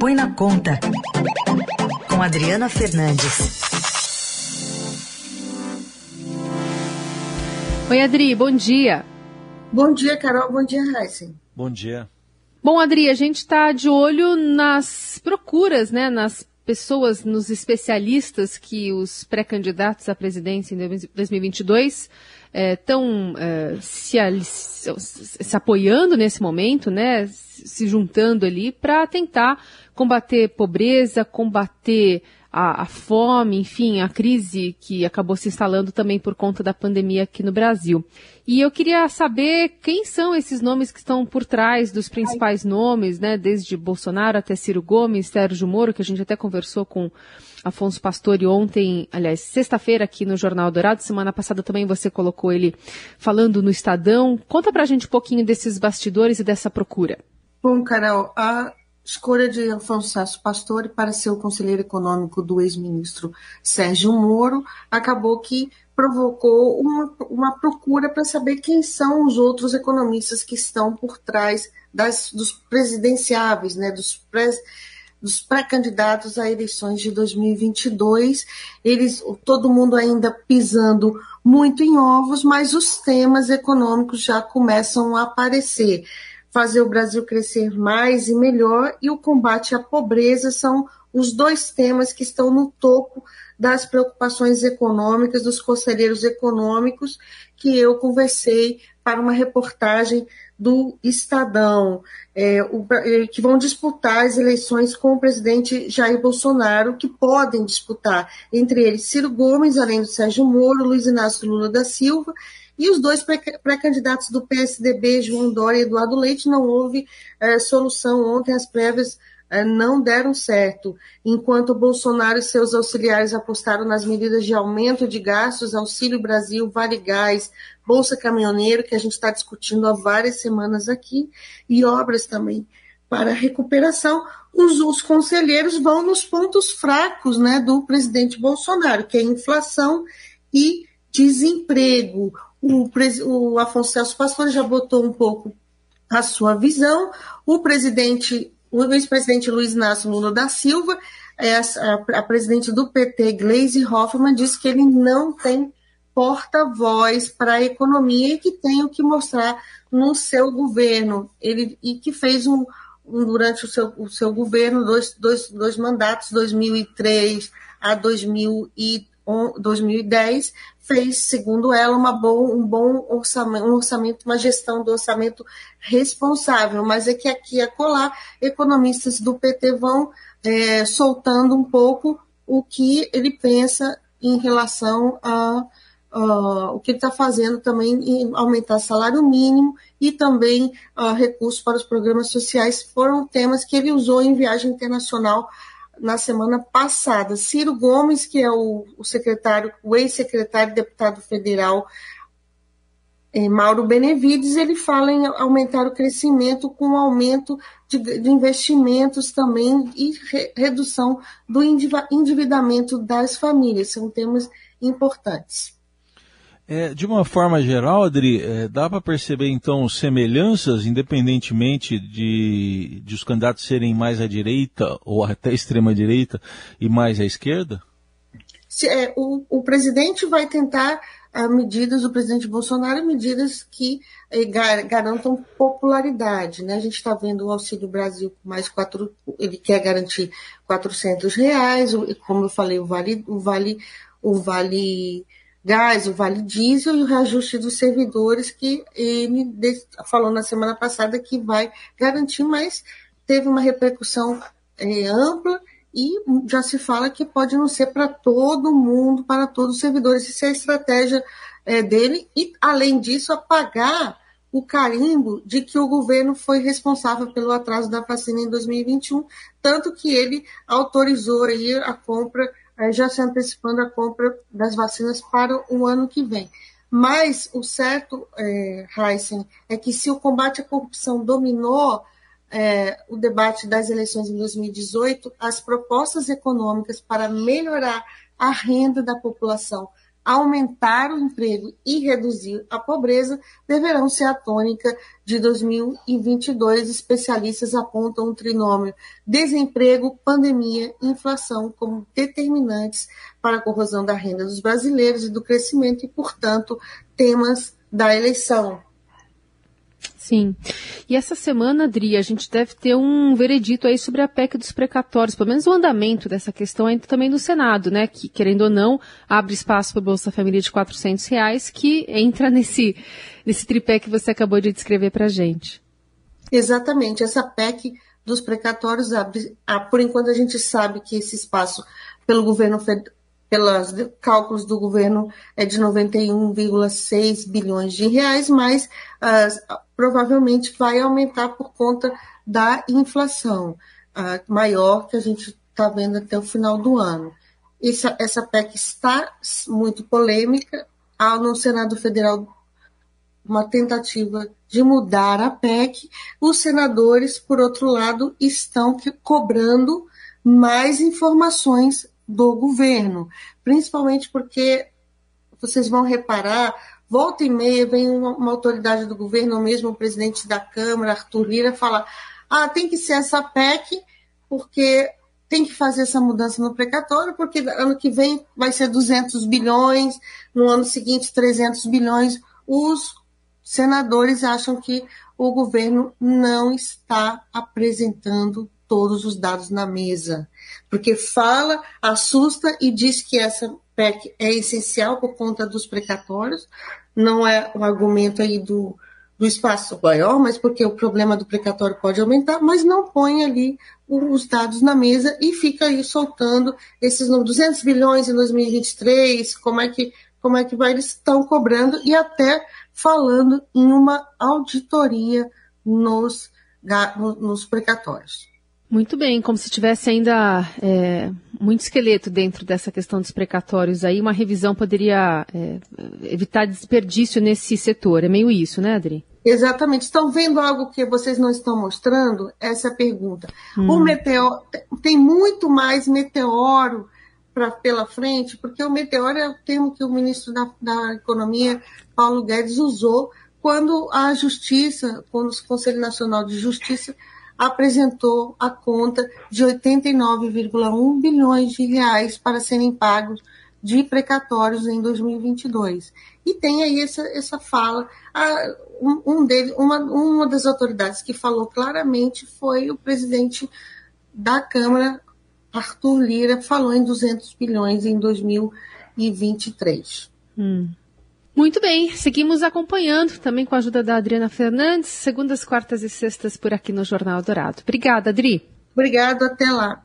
Põe na Conta, com Adriana Fernandes. Oi, Adri, bom dia. Bom dia, Carol. Bom dia, Heisen. Bom dia. Bom, Adri, a gente está de olho nas procuras, né, nas pessoas, nos especialistas que os pré-candidatos à presidência em 2022 é, é, se, se, apoiando nesse momento, né, se juntando ali para tentar combater pobreza, combater a, a, fome, enfim, a crise que acabou se instalando também por conta da pandemia aqui no Brasil. E eu queria saber quem são esses nomes que estão por trás dos principais nomes, né, desde Bolsonaro até Ciro Gomes, Sérgio Moro, que a gente até conversou com Afonso Pastore ontem, aliás, sexta-feira aqui no Jornal Dourado, semana passada também você colocou ele falando no Estadão. Conta pra gente um pouquinho desses bastidores e dessa procura. Bom, Carol, a escolha de Afonso Pastore para ser o conselheiro econômico do ex-ministro Sérgio Moro acabou que provocou uma, uma procura para saber quem são os outros economistas que estão por trás das, dos presidenciáveis, né, dos pré dos pré-candidatos a eleições de 2022. Eles, todo mundo ainda pisando muito em ovos, mas os temas econômicos já começam a aparecer fazer o Brasil crescer mais e melhor e o combate à pobreza são os dois temas que estão no topo das preocupações econômicas, dos conselheiros econômicos, que eu conversei para uma reportagem do Estadão, é, o, é, que vão disputar as eleições com o presidente Jair Bolsonaro, que podem disputar, entre eles Ciro Gomes, além do Sérgio Moro, Luiz Inácio Lula da Silva e os dois pré-candidatos do PSDB, João Dória e Eduardo Leite, não houve é, solução ontem, as prévias é, não deram certo. Enquanto Bolsonaro e seus auxiliares apostaram nas medidas de aumento de gastos, Auxílio Brasil, Vale Gás, Bolsa Caminhoneiro, que a gente está discutindo há várias semanas aqui, e obras também para recuperação, os, os, conselheiros vão nos pontos fracos né, do presidente Bolsonaro, que é inflação e desemprego o, o Afonso Celso Pastor já botou um pouco a sua visão, o presidente, o ex-presidente Luiz Inácio Lula da Silva, é a, a, presidente do PT, Gleisi Hoffmann, disse que ele não tem porta-voz para a economia e que tem o que mostrar no seu governo. Ele, e que fez um, um durante o seu, o seu governo dois, dois, dois mandatos, 2003 a 2003 2010 fez, segundo ela, uma bom, um bom orçamento, um orçamento, uma gestão do orçamento responsável. Mas é que aqui e acolá, economistas do PT vão é, soltando um pouco o que ele pensa em relação a uh, o que ele está fazendo também em aumentar salário mínimo e também uh, recursos para os programas sociais foram temas que ele usou em viagem internacional na semana passada. Ciro Gomes, que é o, o secretário, o ex-secretário deputado federal eh, Mauro Benevides, ele fala em aumentar o crescimento com aumento de, de investimentos também e re, redução do endividamento das famílias. São temas importantes. É, de uma forma geral, Adri, é, dá para perceber então semelhanças, independentemente de, de os candidatos serem mais à direita ou até extrema direita e mais à esquerda? Se, é, o, o, presidente vai tentar ah, medidas, o presidente Bolsonaro, medidas que é, gar, garantam popularidade. Né? A gente está vendo o Auxílio Brasil com mais quatro, ele quer garantir 400 reais, como eu falei, o vale, o vale, o vale gás, o vale diesel e o reajuste dos servidores que ele falou na semana passada que vai garantir, mas teve uma repercussão é, ampla e já se fala que pode não ser para todo mundo, para todos os servidores. Isso é a estratégia é, dele e, além disso, apagar o carimbo de que o governo foi responsável pelo atraso da vacina em 2021, tanto que ele autorizou aí a compra já se antecipando a compra das vacinas para o ano que vem. Mas o certo, é, Heisen, é que se o combate à corrupção dominou é, o debate das eleições em 2018, as propostas econômicas para melhorar a renda da população aumentar o emprego e reduzir a pobreza deverão ser a tônica de 2022. Especialistas apontam um trinômio desemprego, pandemia e inflação como determinantes para a corrosão da renda dos brasileiros e do crescimento e, portanto, temas da eleição. Sim. E essa semana, Adri, a gente deve ter um veredito aí sobre a PEC dos precatórios, pelo menos o andamento dessa questão ainda também no Senado, né? Que, querendo ou não, abre espaço para o Bolsa Família de 400 reais, que entra nesse, nesse tripé que você acabou de descrever para a gente. Exatamente. Essa PEC dos precatórios abre, ah, por enquanto a gente sabe que esse espaço pelo governo pelos cálculos do governo, é de 91,6 bilhões de reais, mas uh, provavelmente vai aumentar por conta da inflação uh, maior que a gente está vendo até o final do ano. Essa, essa PEC está muito polêmica. Há no Senado Federal uma tentativa de mudar a PEC. Os senadores, por outro lado, estão cobrando mais informações do governo, principalmente porque vocês vão reparar, volta e meia vem uma, uma autoridade do governo, ou mesmo o presidente da Câmara, Arthur Lira, fala: ah, tem que ser essa PEC, porque tem que fazer essa mudança no precatório, porque ano que vem vai ser 200 bilhões, no ano seguinte 300 bilhões. Os senadores acham que o governo não está apresentando todos os dados na mesa. Porque fala, assusta e diz que essa PEC é essencial por conta dos precatórios, não é um argumento aí do, do espaço maior, mas porque o problema do precatório pode aumentar, mas não põe ali os dados na mesa e fica aí soltando esses 200 bilhões em 2023, como é que, como é que vai, eles estão cobrando e até falando em uma auditoria nos, nos precatórios. Muito bem, como se tivesse ainda é, muito esqueleto dentro dessa questão dos precatórios aí, uma revisão poderia é, evitar desperdício nesse setor. É meio isso, né, Adri? Exatamente. Estão vendo algo que vocês não estão mostrando? Essa é a pergunta. Hum. O meteoro tem muito mais meteoro pra, pela frente, porque o meteoro é o termo que o ministro da, da Economia, Paulo Guedes, usou quando a Justiça, quando o Conselho Nacional de Justiça apresentou a conta de 89,1 bilhões de reais para serem pagos de precatórios em 2022. E tem aí essa, essa fala. um, um dele, uma, uma das autoridades que falou claramente foi o presidente da Câmara, Arthur Lira, falou em 200 bilhões em 2023. Hum. Muito bem, seguimos acompanhando também com a ajuda da Adriana Fernandes, segundas, quartas e sextas por aqui no Jornal Dourado. Obrigada, Adri. Obrigada, até lá.